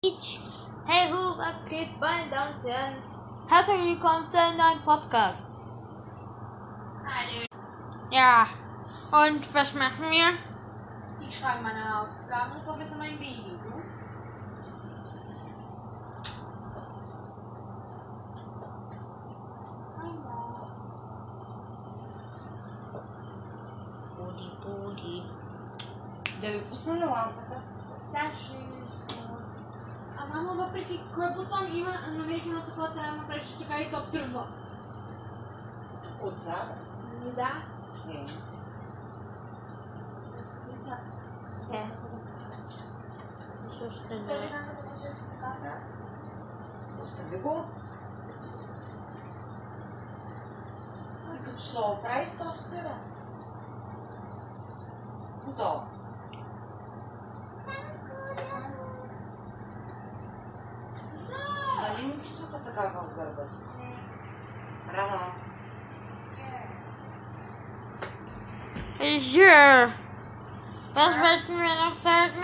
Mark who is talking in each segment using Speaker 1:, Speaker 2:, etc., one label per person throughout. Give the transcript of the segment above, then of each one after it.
Speaker 1: Beach. Hey ho, was geht, meine Damen und Herren? Herzlich willkommen zu einem neuen Podcast.
Speaker 2: Hallo.
Speaker 1: Ja, und was machen wir?
Speaker 2: Ich schreibe meine Hausaufgaben und verbessere mein Baby. Du?
Speaker 1: Bodi, Bodi.
Speaker 3: Devi pustiti lampada.
Speaker 2: Да, шесто. Мама, въпреки кой бутон има, намерихме на такова трябва да пречи така и то тръгва.
Speaker 3: Отзад?
Speaker 2: Ами да.
Speaker 3: Не.
Speaker 2: И сега.
Speaker 1: Е. Защо ще
Speaker 2: Той
Speaker 1: не?
Speaker 2: ви да започне така.
Speaker 3: Да. Остави го. И като се оправи, то спира. Готово. Barbara. you
Speaker 1: Sure. Was willst du mir noch sagen?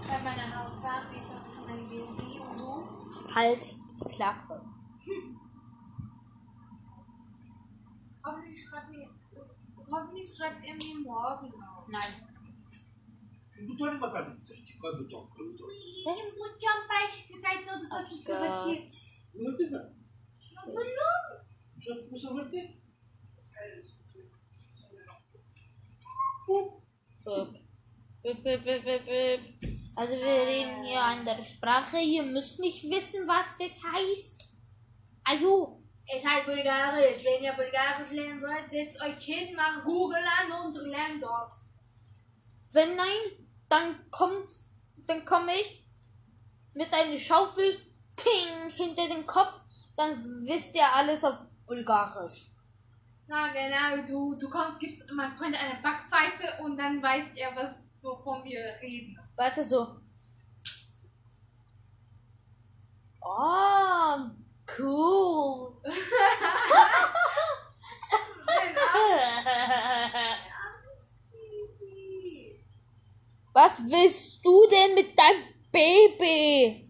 Speaker 2: Ich habe meine Hausaufgaben, ich habe zu meinem Baby und du.
Speaker 1: Halt, Klappe. Hm.
Speaker 2: Hoffentlich schreibt ihr, hoffentlich schreibt ihr mir morgen auf.
Speaker 1: Nein.
Speaker 2: Do to nie ma talentu, coś ciekawego, Tomku. To nie jest
Speaker 4: mój ciąg, to zobaczyć. Guarda,
Speaker 1: ma bello! Già cosa vuol dire? Also wir reden hier andere Sprache. Ihr müsst nicht wissen, was das heißt. Also
Speaker 2: es heißt Bulgarisch. Wenn ihr Bulgarisch lernen wollt, setzt euch hin, macht Google an und lernt dort.
Speaker 1: Wenn nein, dann kommt, dann komme ich mit einer Schaufel ping, hinter dem Kopf. Dann wisst ihr alles auf Bulgarisch.
Speaker 2: Na genau, du, du kommst, gibst meinem Freund eine Backpfeife und dann weiß er, was, wovon wir reden.
Speaker 1: Warte so. Oh, cool. Was willst du denn mit deinem Baby?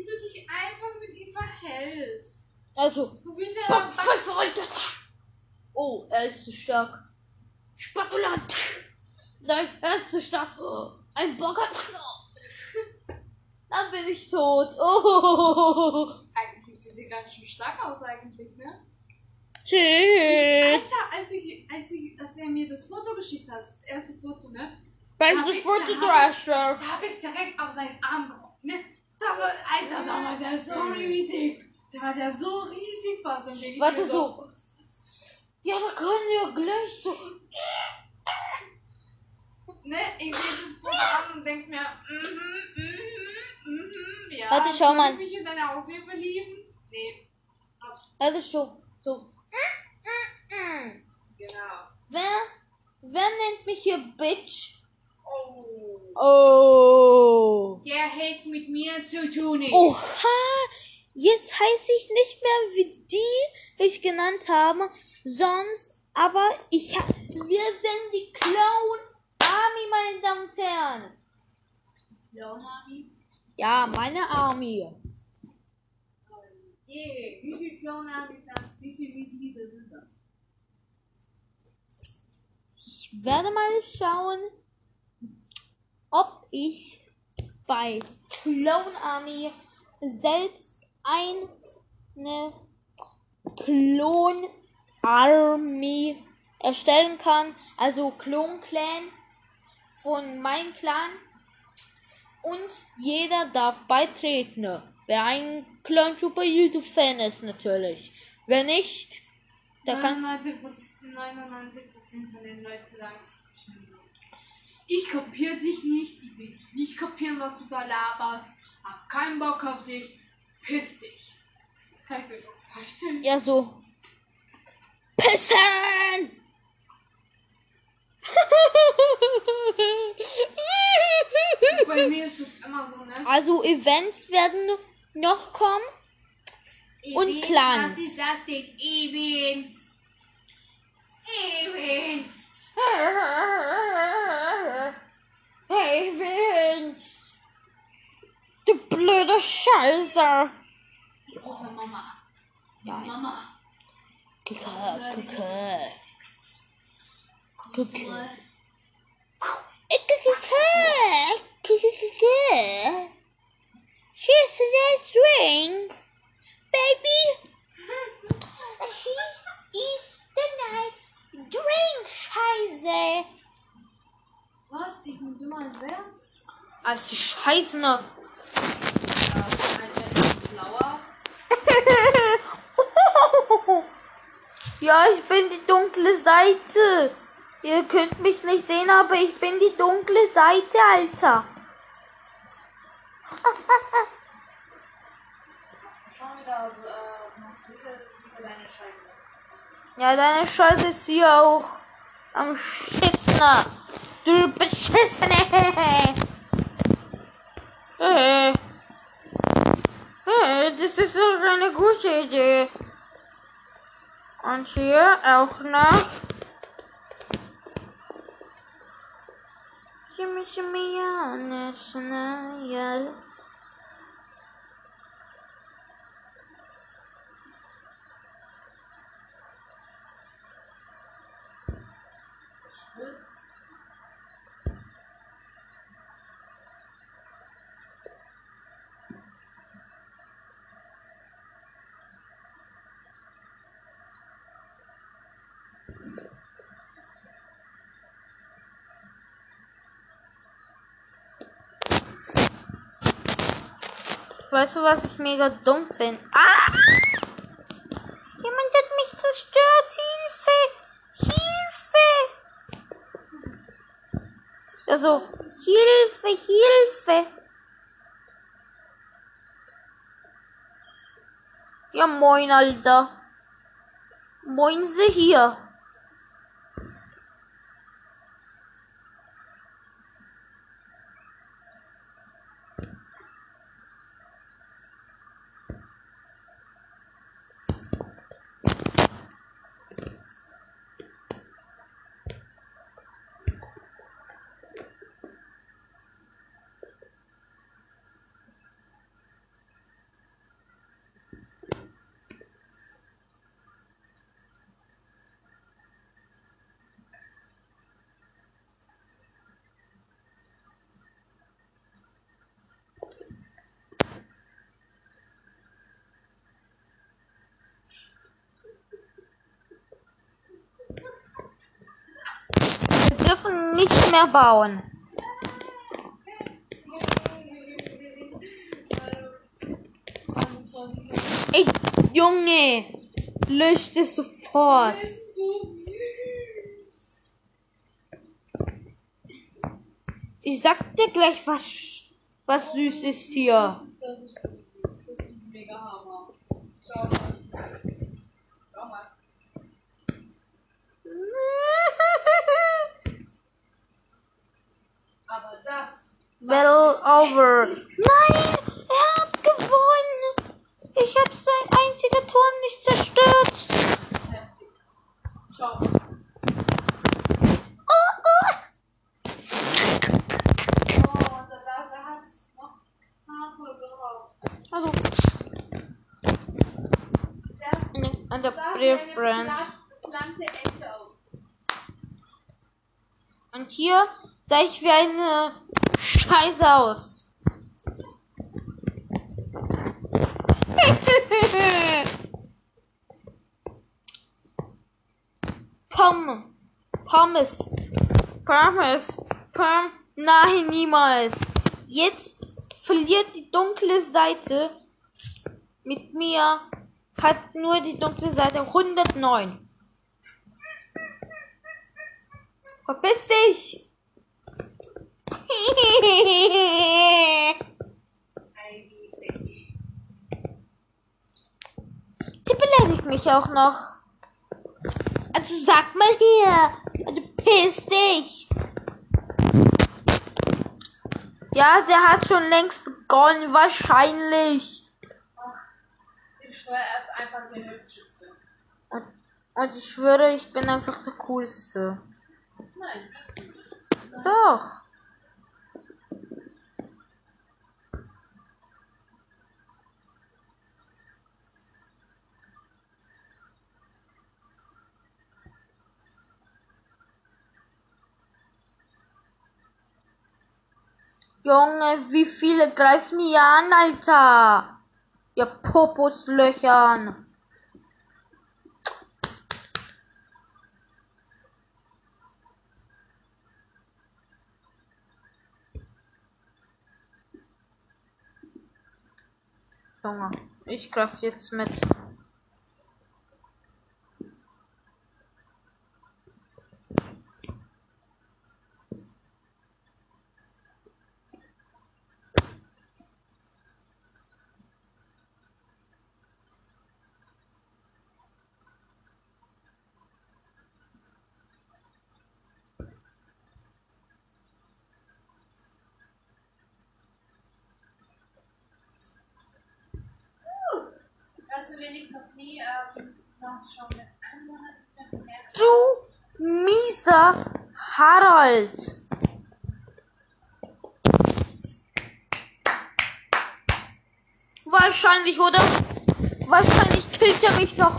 Speaker 2: Wie du dich einfach mit ihm verhältst.
Speaker 1: Also,
Speaker 2: Du willst ja
Speaker 1: Backpfeife, Alter. Oh, er ist zu stark. Spatulant. Nein, er ist zu stark. Oh, ein Bocker. Dann bin ich tot. Oh.
Speaker 2: Eigentlich sieht sie ganz schön stark aus eigentlich, ne?
Speaker 1: Tschüss.
Speaker 2: Alter, als, ich, als, ich, als er mir das Foto geschickt hat, das erste Foto, ne?
Speaker 1: Foto, du Arschloch.
Speaker 2: Da habe ich direkt auf seinen Arm geguckt, ne? Da war, Alter, da war der so riesig. Da war der so riesig,
Speaker 1: Warte
Speaker 2: mir
Speaker 1: so. Ja, da können wir gleich so.
Speaker 2: Ne? Ich sehe das Foto an und denk mir, mhm, mhm, mhm, ja.
Speaker 1: Warte, schau mal.
Speaker 2: Ich mich in deine Haushilfe verlieben? Nee,
Speaker 1: Also so. So.
Speaker 2: genau.
Speaker 1: Wer, wer nennt mich hier Bitch?
Speaker 2: Oh. Der hätt's mit mir zu tun.
Speaker 1: Oha. Jetzt heiße ich nicht mehr wie die, die ich genannt habe, sonst, aber ich ha wir sind die Clown Army, meine Damen und Herren.
Speaker 2: Ja, Mami.
Speaker 1: Ja, meine Army.
Speaker 2: Yeah. Wie viele Clown ist das? Wie viele Mitglieder sind das?
Speaker 1: Ich werde mal schauen, ob ich bei Clone Army selbst eine Clone Army erstellen kann. Also Clone Clan von meinem Clan. Und jeder darf beitreten. Wer ein Clone Trooper YouTube Fan ist natürlich. Wer nicht, der kann
Speaker 2: 99%, 99% von den Leuten sagen. Ich kopiere dich nicht, ich will dich nicht kopieren, was du da laberst. Hab keinen Bock auf dich, piss dich. Das kann ich mir schon vorstellen.
Speaker 1: Ja, so. Pissen!
Speaker 2: Bei mir ist es immer so, ne?
Speaker 1: also Events werden noch kommen. Und
Speaker 2: Events,
Speaker 1: Clans.
Speaker 2: Was ist das denn? Events. Events.
Speaker 1: Hey Vince! Du du Scheiße.
Speaker 2: Ich rufe Mama.
Speaker 1: Ja,
Speaker 2: Mama.
Speaker 1: Kucke, Kucke. Kucke. Kucke, Kucke. She's a nice drink. Baby. She is the nice drink. Scheiße.
Speaker 2: Was? Ich bin dümmer als wer?
Speaker 1: Als die Scheiße.
Speaker 2: Ja, ich bin
Speaker 1: die dunkle Seite. Ihr könnt mich nicht sehen, aber ich bin die dunkle Seite, Alter. Ja, deine Scheiße ist hier auch am Schissner. Du beschissene. Äh. Äh, das ist doch eine gute Idee. Und hier auch noch. Shimmy, shimmy, ja, Weißt du, was ich mega dumm finde? Ah! Jemand hat mich zerstört. Hilfe! Hilfe! Also, Hilfe, Hilfe! Ja, moin, Alter. Moin, sie hier. Wir dürfen nicht mehr bauen. Ey, Junge, löscht es sofort. Ich sag dir gleich, was, was süß ist hier.
Speaker 2: Das ist wirklich süß. Das ist mega Hammer. Schau mal. Schau mal. Aber das.
Speaker 1: Battle over. Nein, er hat gewonnen. Ich habe sein einziger Turm nicht zerstört.
Speaker 2: mal.
Speaker 1: Oh, oh.
Speaker 2: Oh.
Speaker 1: Also,
Speaker 2: Das
Speaker 1: an der
Speaker 2: sah wie eine
Speaker 1: Briefbrand.
Speaker 2: Pla- Plante Ente aus.
Speaker 1: Und hier sah ich wie eine Scheiße aus. Pom. Pommes. Pommes. Pom. Nein, niemals. Jetzt verliert die dunkle Seite mit mir. Hat nur die dunkle Seite 109. Verpiss dich! Die beleidigt mich auch noch. Also sag mal hier. Also piss dich. Ja, der hat schon längst begonnen, wahrscheinlich.
Speaker 2: Ich schwöre, er ist einfach der hübscheste.
Speaker 1: Und, und ich schwöre, ich bin einfach der Coolste.
Speaker 2: Nein.
Speaker 1: Doch. Junge, wie viele greifen hier an, Alter? Ihr Poposlöchern. Junge, ich greif jetzt mit.
Speaker 2: Weißt du, wen ich noch nie ähm, noch schon mit anderen bemerkt
Speaker 1: Du mieser Harald. Wahrscheinlich, oder? Wahrscheinlich killt er mich noch.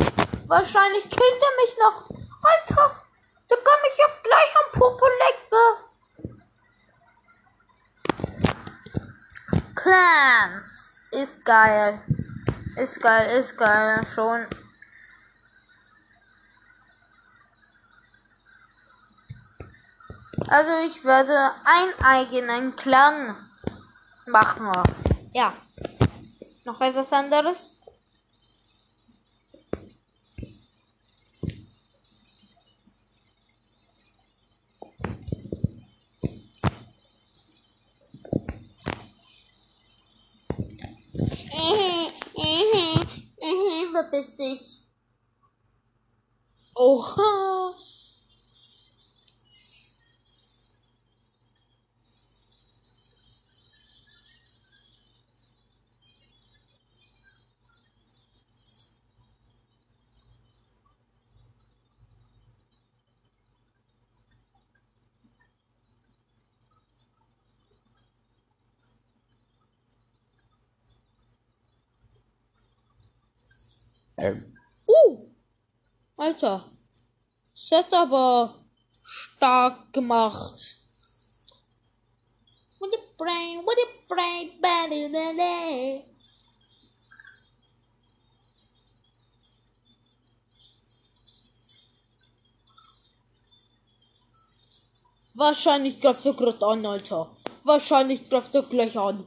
Speaker 1: Wahrscheinlich killt er mich noch. Alter, der kann mich ja gleich am Popo lecken. Clans. Ist geil. Ist geil, ist geil. Schon. Also ich werde einen eigenen Clan machen. Ja. Noch etwas anderes? Verpiss dich. Oha. Uh! Alter. Hat aber stark gemacht. What a brain, what a brain, better than that. Wahrscheinlich greift er gerade an, Alter. Wahrscheinlich greift er gleich an.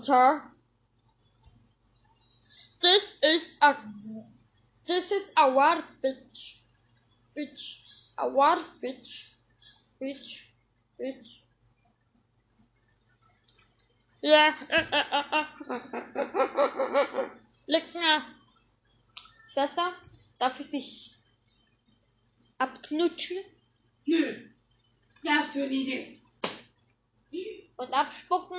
Speaker 1: Alter. Das ist a This is a war, bitch. Bitch. A war, bitch. Bitch. Bitch. Ja. Leg mir. Schwester, darf ich dich abknutschen
Speaker 2: Nö. Darfst du nicht.
Speaker 1: und abspucken?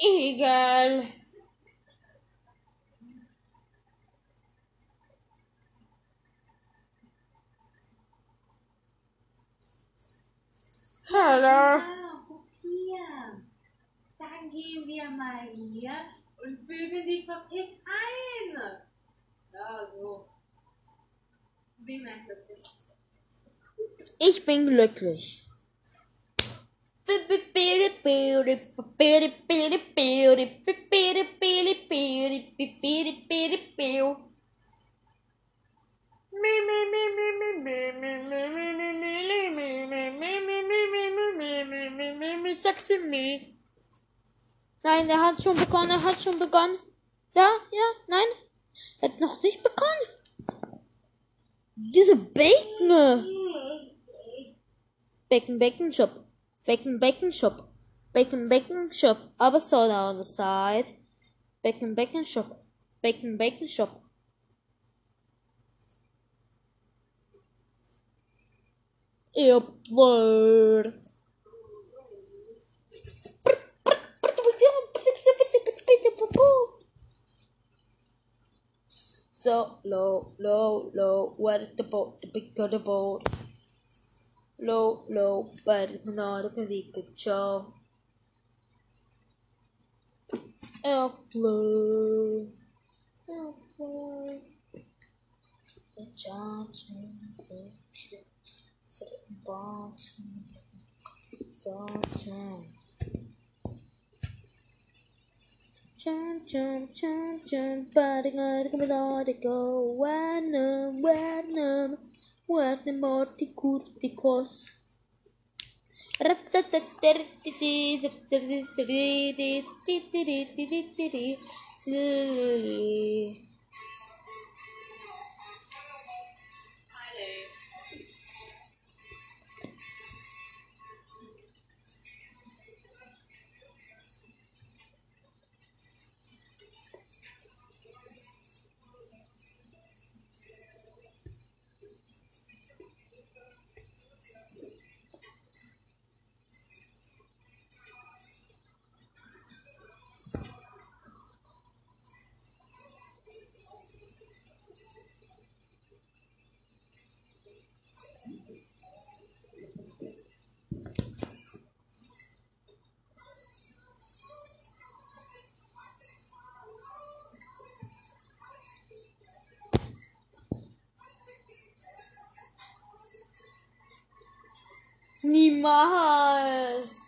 Speaker 1: egal. Hallo.
Speaker 2: Ah, guck hier. Dann gehen wir mal hier und fügen die Papier ein. Ja, so. Bin ein glücklich.
Speaker 1: Ich bin glücklich. Sexy me. Nein, er hat schon begonnen, er hat schon begonnen. Ja, ja, nein. Er hat noch nicht begonnen. Diese Bacon. Bacon, bacon shop. Bacon, bacon shop. Bacon, bacon shop. Aber soda on the side. Bacon, bacon shop. Bacon, bacon shop. Upload. So low, low, low. Where the boat? The big of the boat low, low, പരിമനാരമതി കുച്ചോ Airplane, airplane, the charge in the ship, bottom, bottom. Chum, chum, chum, chum, butting on the melodic, oh, when, when, when. Guardemort y Curticos. Niemals.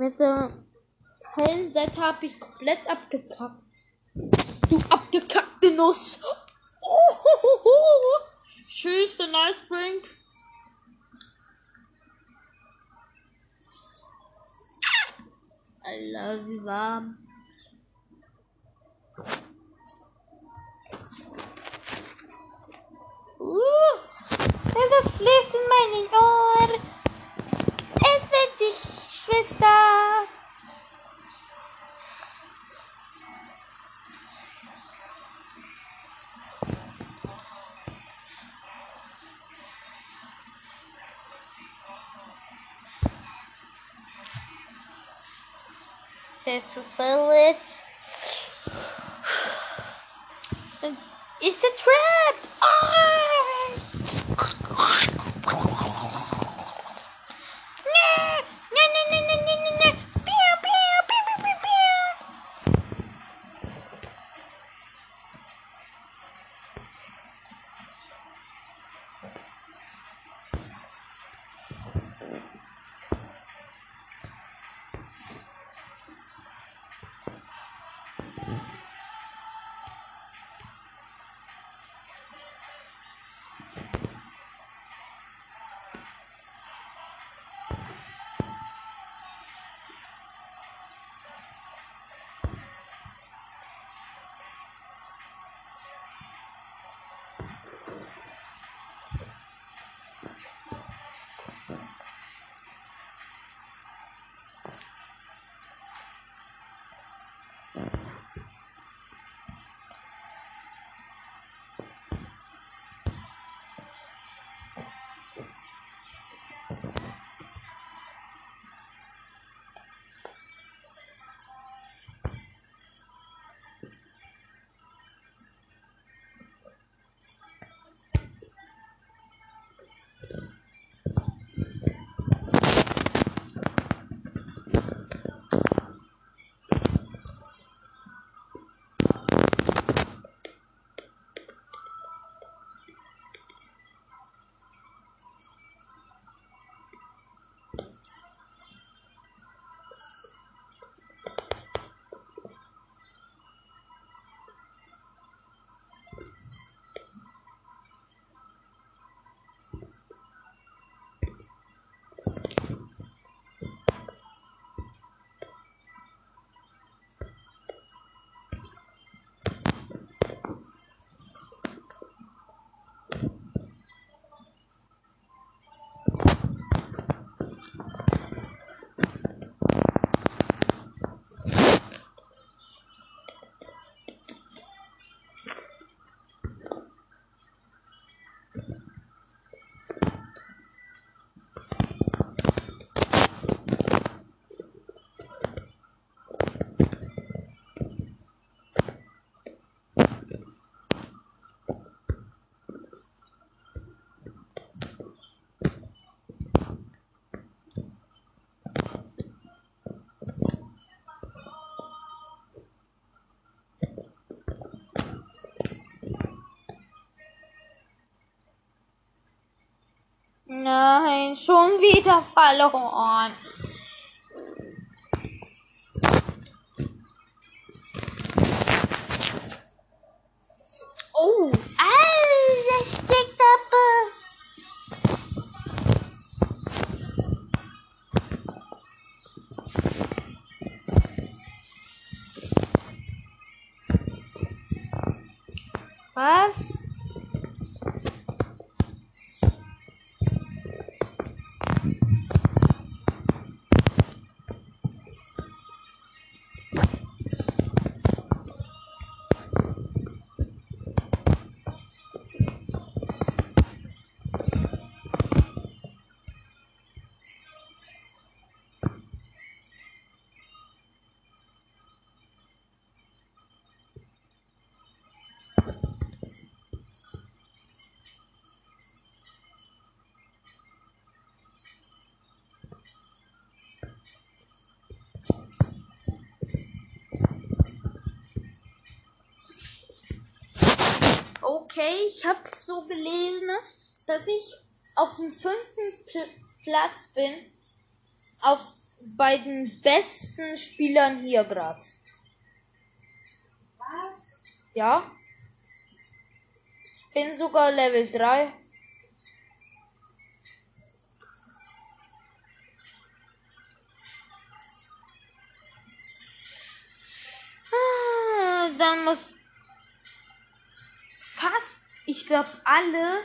Speaker 1: Mit der hellen Seite habe ich komplett abgekackt. Du abgekackte Nuss. Tschüss, der Nice. I love you, Mom. Uh, etwas fließt in meinen Ohr. Es nennt sich Schwester. Have to fill it. It's a trap! Ah! Schon wieder verloren. So gelesen, dass ich auf dem fünften Pl Platz bin. Auf bei den besten Spielern hier gerade.
Speaker 3: Was?
Speaker 1: Ja. Ich bin sogar Level 3. Ah, Dann muss ich glaube alle,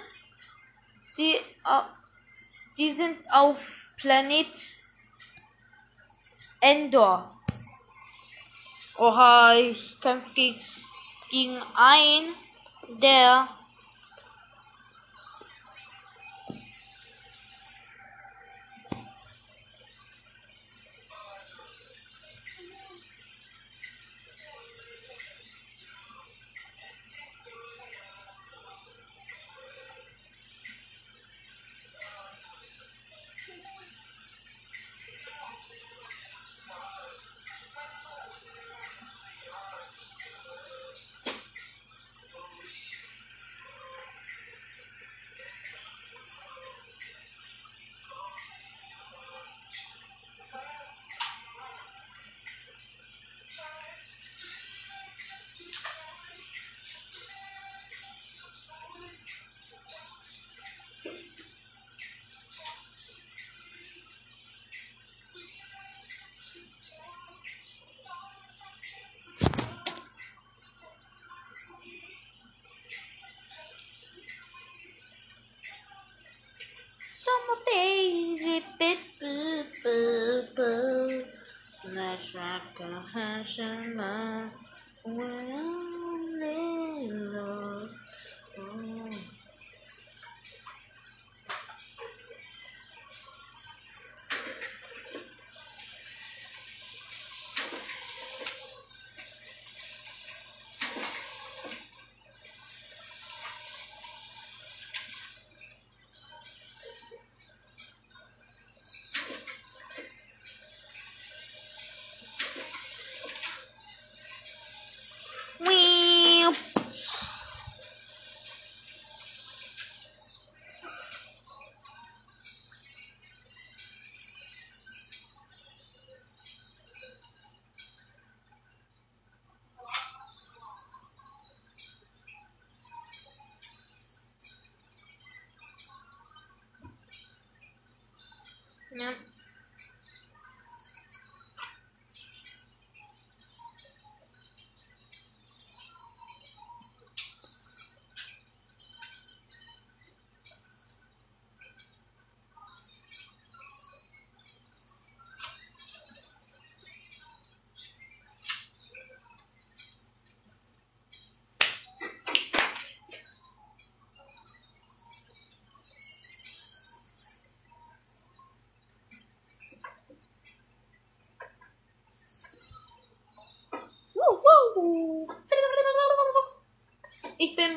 Speaker 1: die, die sind auf Planet Endor. Oha, ich kämpfe gegen, gegen einen, der Ja.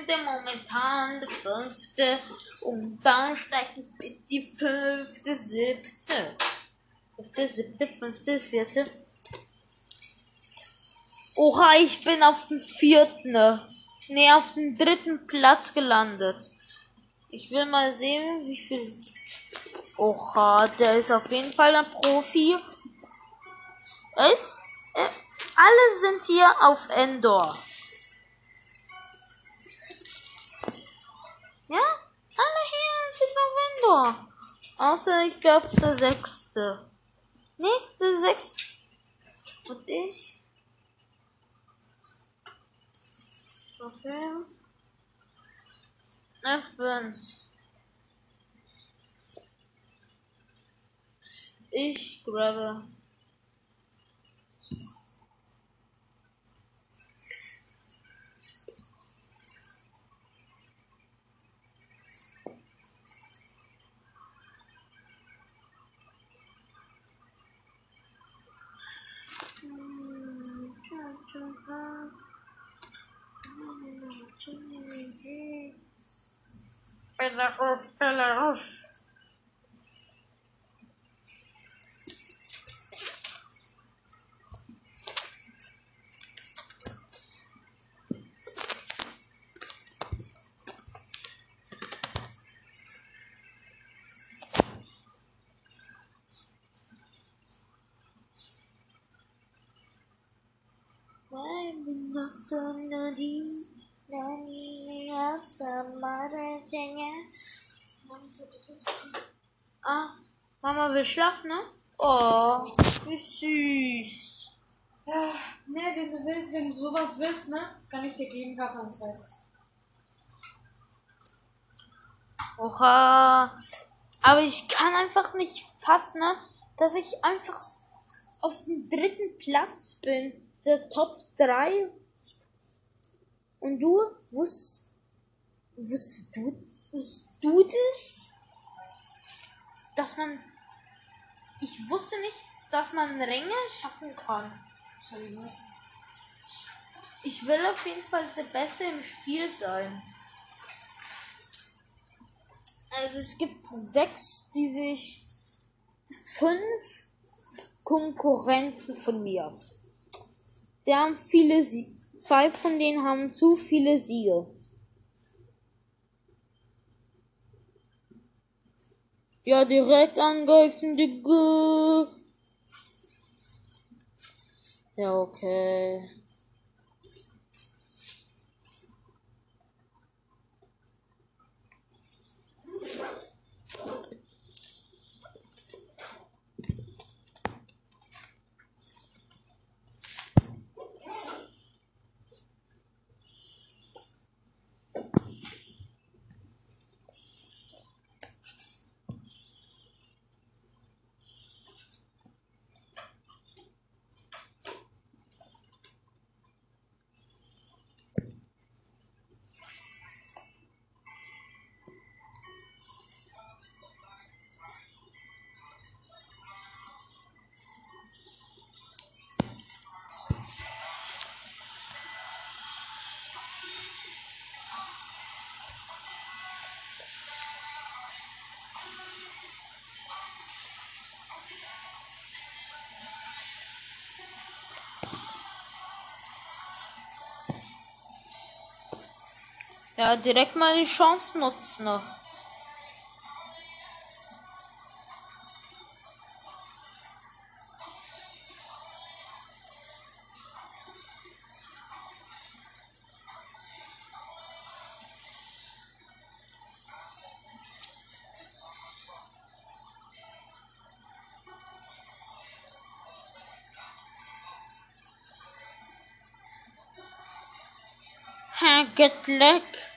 Speaker 1: Der momentan der fünfte und dann steige ich bis die fünfte, siebte. Fünfte, siebte, fünfte, vierte. Oha, ich bin auf dem vierten. Nee, auf dem dritten Platz gelandet. Ich will mal sehen, wie viel. Oha, der ist auf jeden Fall ein Profi. Es, äh, alle sind hier auf Endor. Außer ich glaube der sechste. Nicht der sechste. Und ich. Okay. F5. Ich grabe. va. Elle arrange, elle arrange. Belarus. Ah, Mama will schlafen, ne? Oh, wie süß.
Speaker 2: Ja, ne, wenn du willst, wenn du sowas willst, ne, kann ich dir geben, Papa, ein zweites.
Speaker 1: Oha. Aber ich kann einfach nicht fassen, ne, dass ich einfach auf dem dritten Platz bin. Der Top 3. Und du? Wusst, wusstest du, wusstest du das? Dass man, ich wusste nicht, dass man Ränge schaffen kann.
Speaker 2: Ich
Speaker 1: will auf jeden Fall der Beste im Spiel sein. Also es gibt sechs, die sich fünf Konkurrenten von mir. Die haben viele Sie Zwei von denen haben zu viele Siege. Ja, direkt angreifen, Digga. Ja, okay. Direkt mal die Chance nutzen. good luck.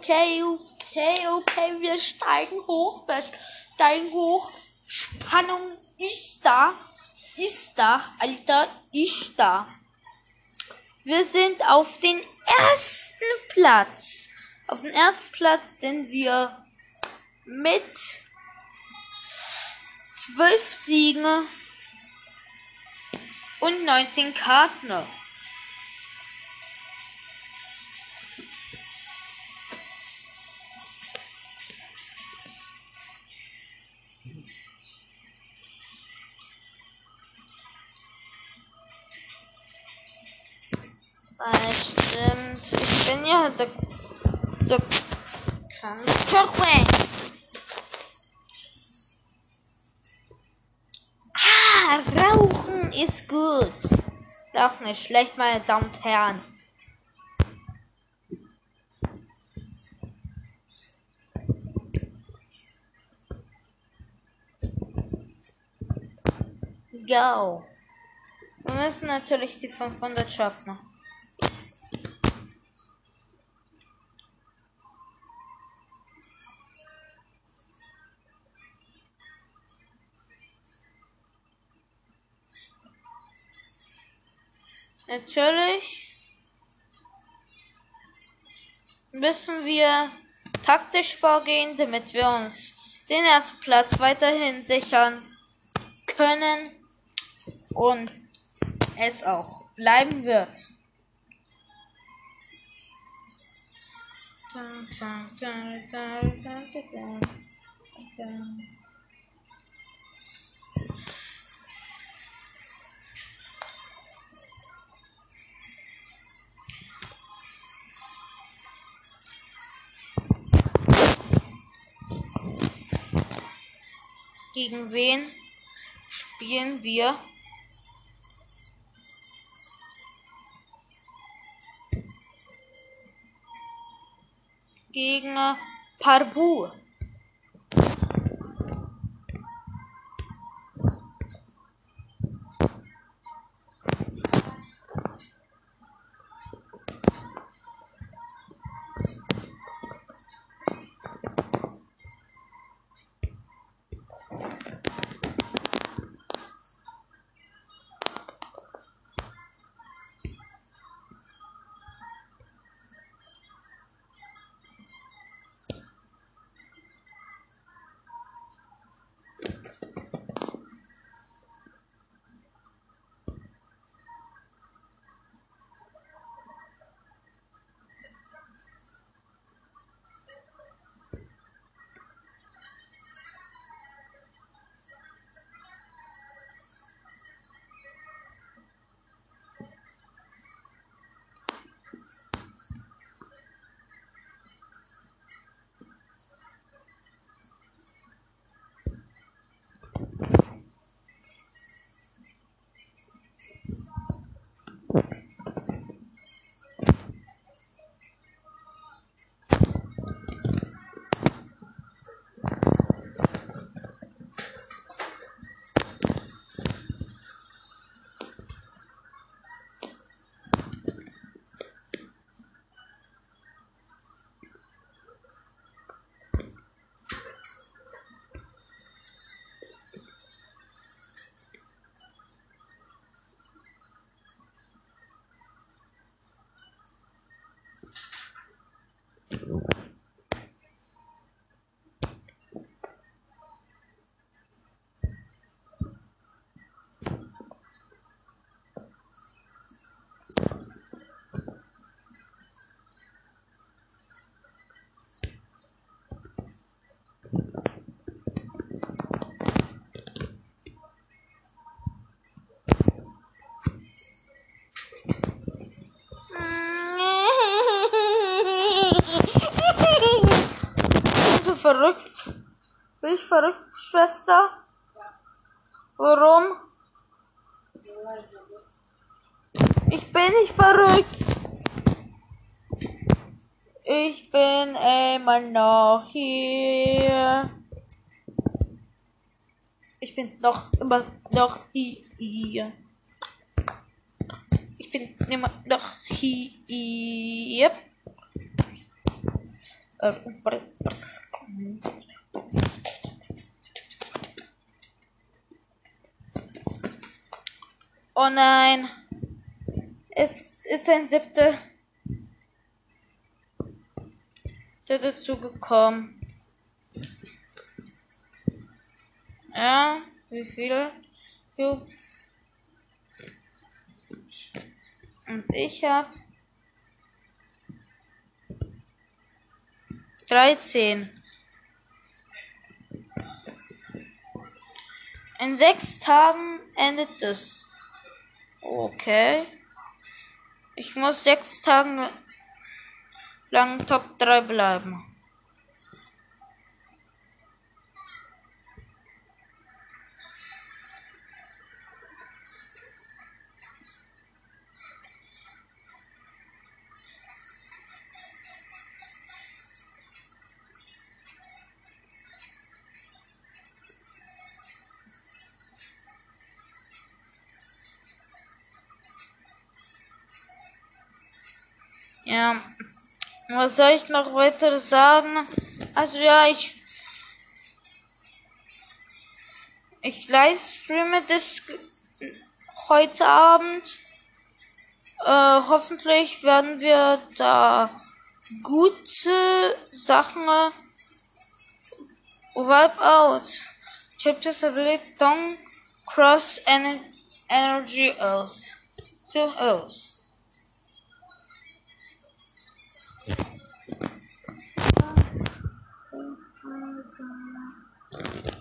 Speaker 1: Okay, okay, okay. Wir steigen hoch. Wir steigen hoch. Spannung ist da. Ist da, Alter, ist da. Wir sind auf den ersten Platz. Auf dem ersten Platz sind wir mit zwölf Siegen und 19 Karten. Ist schlecht, meine Damen und Herren. Go. Wir müssen natürlich die 500 schaffen. Natürlich müssen wir taktisch vorgehen, damit wir uns den ersten Platz weiterhin sichern können und es auch bleiben wird. Dun, dun, dun, Gegen wen spielen wir? Gegen Parbu. Verrückt? Bin ich verrückt, Schwester? Warum? Ich bin nicht verrückt. Ich bin immer noch hier. Ich bin noch immer noch hier. Ich bin immer noch hier. Äh, Oh nein. Es ist ein siebter der dazu gekommen. Ja, wie viel? Jo. Und ich habe 13. In sechs Tagen endet es. Okay. Ich muss sechs Tagen lang Top 3 bleiben. Ja, was soll ich noch weiter sagen? Also ja, ich ich livestreame das heute Abend. Äh, hoffentlich werden wir da gute Sachen äh, wipe out. Chapters ability don't cross ener energy else. To 我走了。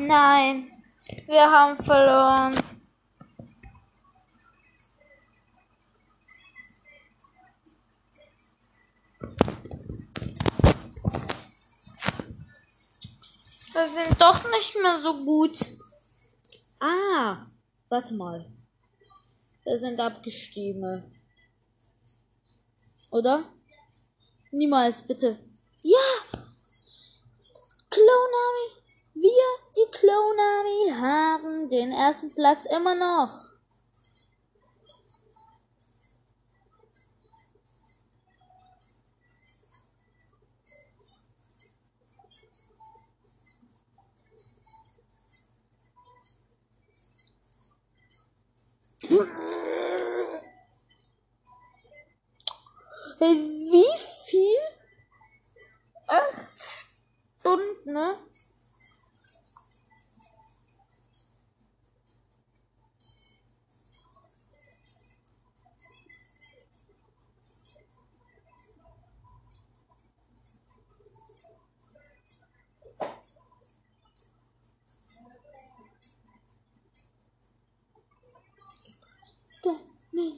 Speaker 1: Nein, wir haben verloren. Wir sind doch nicht mehr so gut.
Speaker 5: Ah, warte mal. Wir sind abgestiegen. Oder? Niemals, bitte. Ja! Clonami! Wir, die Clone Army, haben den ersten Platz immer noch. Wie viel? Acht Stunden, ne?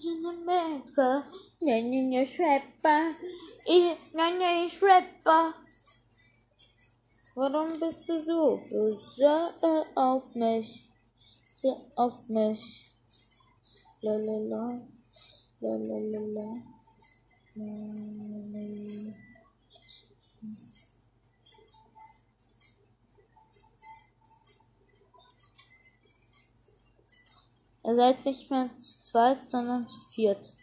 Speaker 1: In America. Nein, ich Rapper. Ich, nein, ich Rapper. Warum bist du so böse auf mich? Sehr auf mich. La la la. La la la la. La, la, la. Ihr seid nicht mehr zu zweit, sondern zu viert.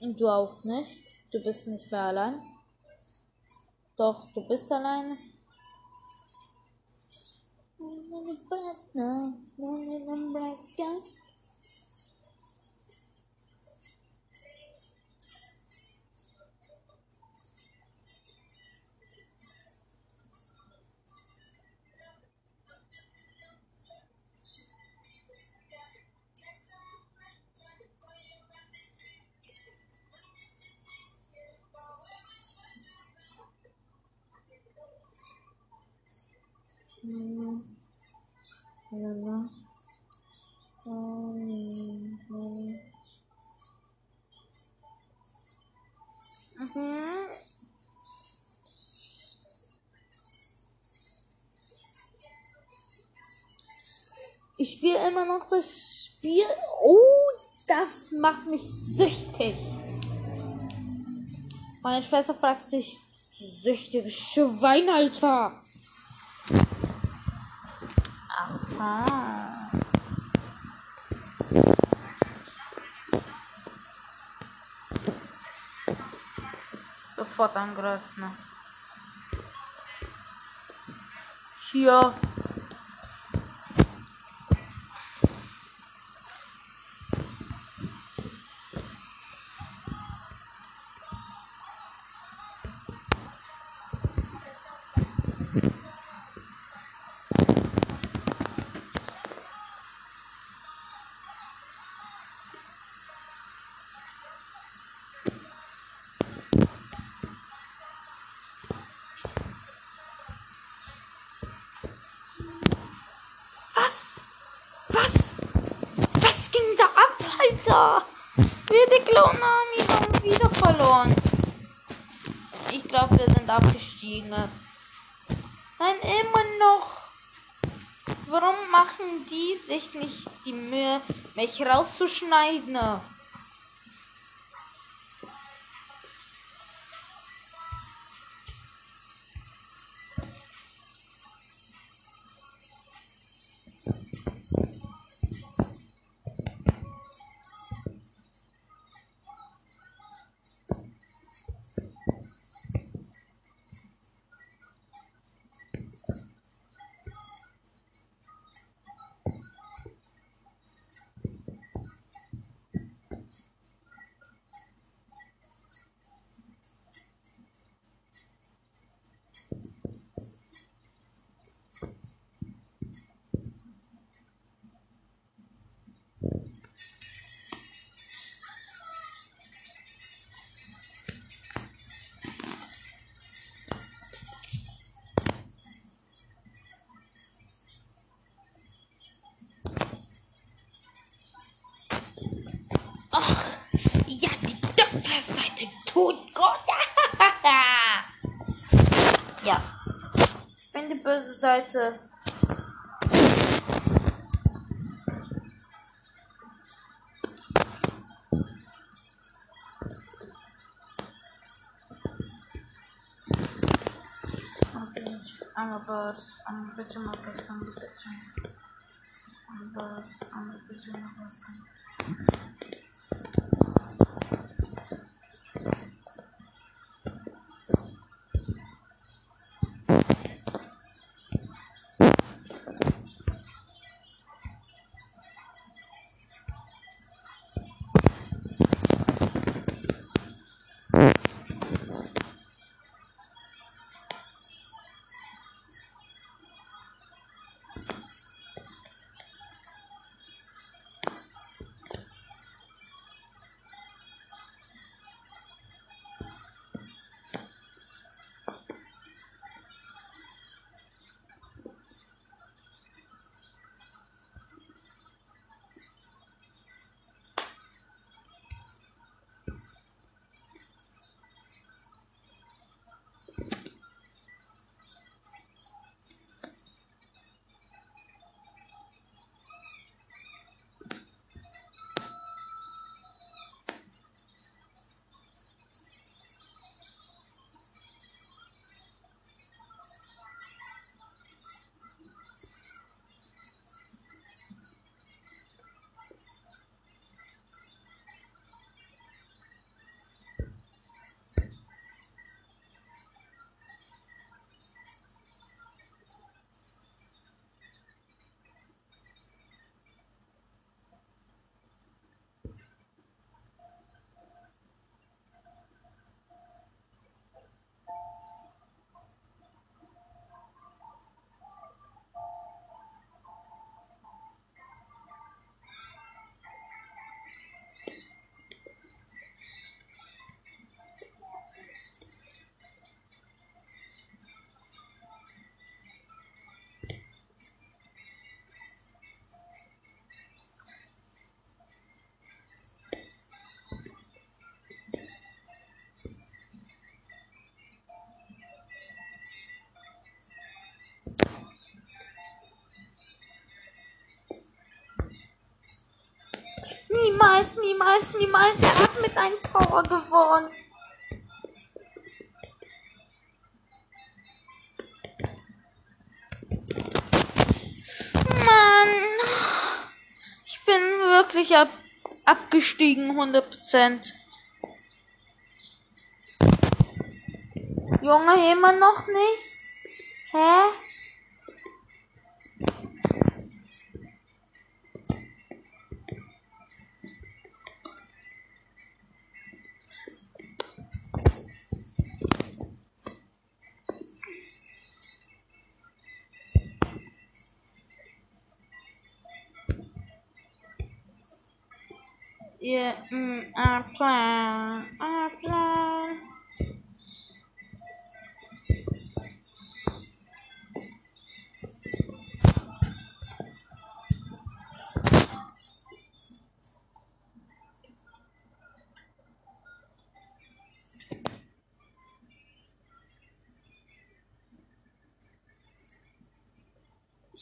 Speaker 1: Und du auch nicht. Du bist nicht mehr allein. Doch, du bist alleine. Mhm. Ich spiele immer noch das Spiel. Oh, das macht mich süchtig. Meine Schwester fragt sich, süchtiges Schwein, Alter. Aha. Sofort angreifen. Hier. Alter? Wir, die Klonami, haben wieder verloren. Ich glaube, wir sind abgestiegen. Nein, immer noch. Warum machen die sich nicht die Mühe, mich rauszuschneiden? Seite. I'm a boss. I'm a bitch. I'm a boss. I'm a bitch. I'm a boss. I'm a bitch. I'm a boss. Niemals, niemals, niemals. Er hat mit einem Tor gewonnen. Mann. Ich bin wirklich ab, abgestiegen, 100%. Junge, immer noch nicht? Hä?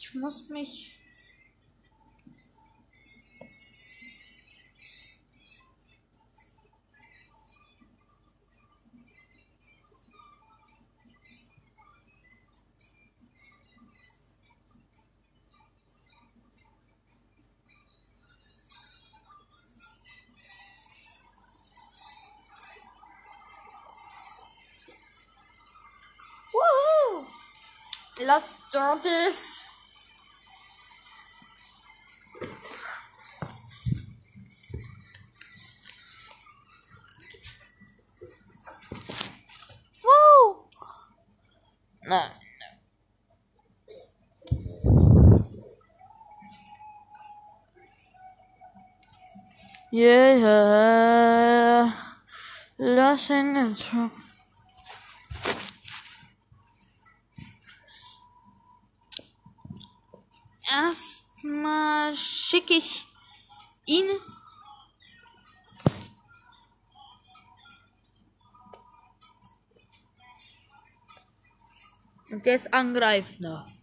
Speaker 1: Ich muss mich! Let's do this. Yeah, lassen uns. Erstmal schicke ich ihn. Und jetzt angreifen.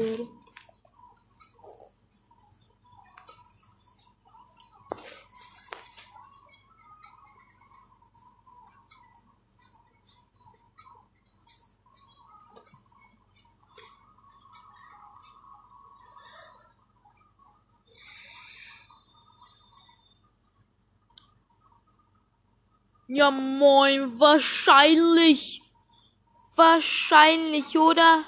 Speaker 1: Obwohl. Ja, moin, wahrscheinlich. Wahrscheinlich, oder?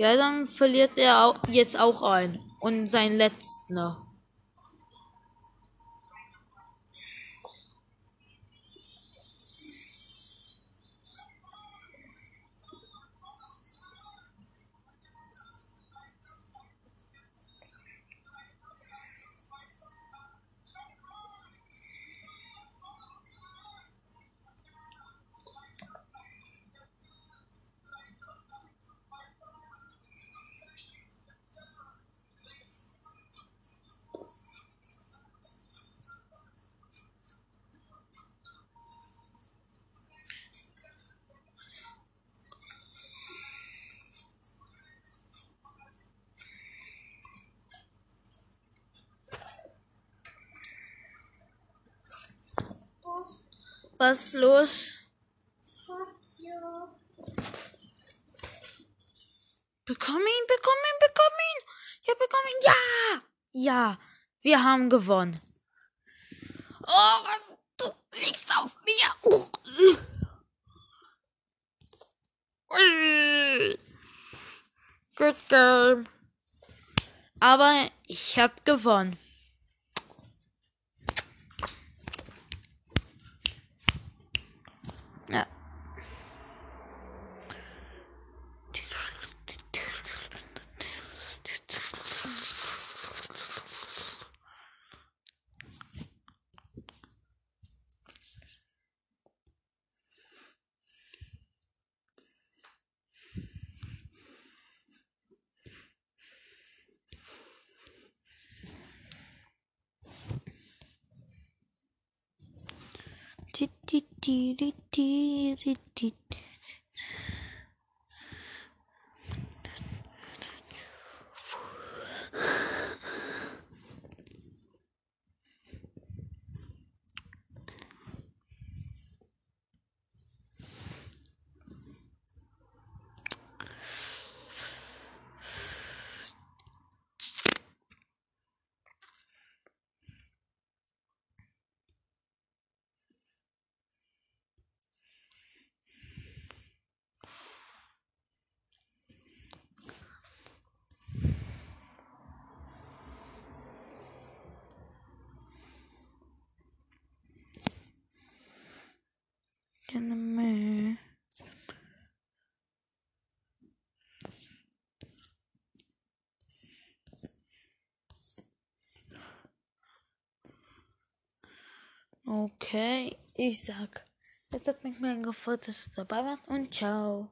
Speaker 1: Ja, dann verliert er au- jetzt auch ein. Und sein letzter. Was los? Bekomm ihn, bekomm ihn, bekomm ihn. Ja, bekomm ihn. Ja! Ja, wir haben gewonnen. Oh, du liegst auf mir. Good game. Aber ich hab gewonnen. T D Okay, ich sag, es hat mich mega gefreut, dass ihr dabei wart und ciao.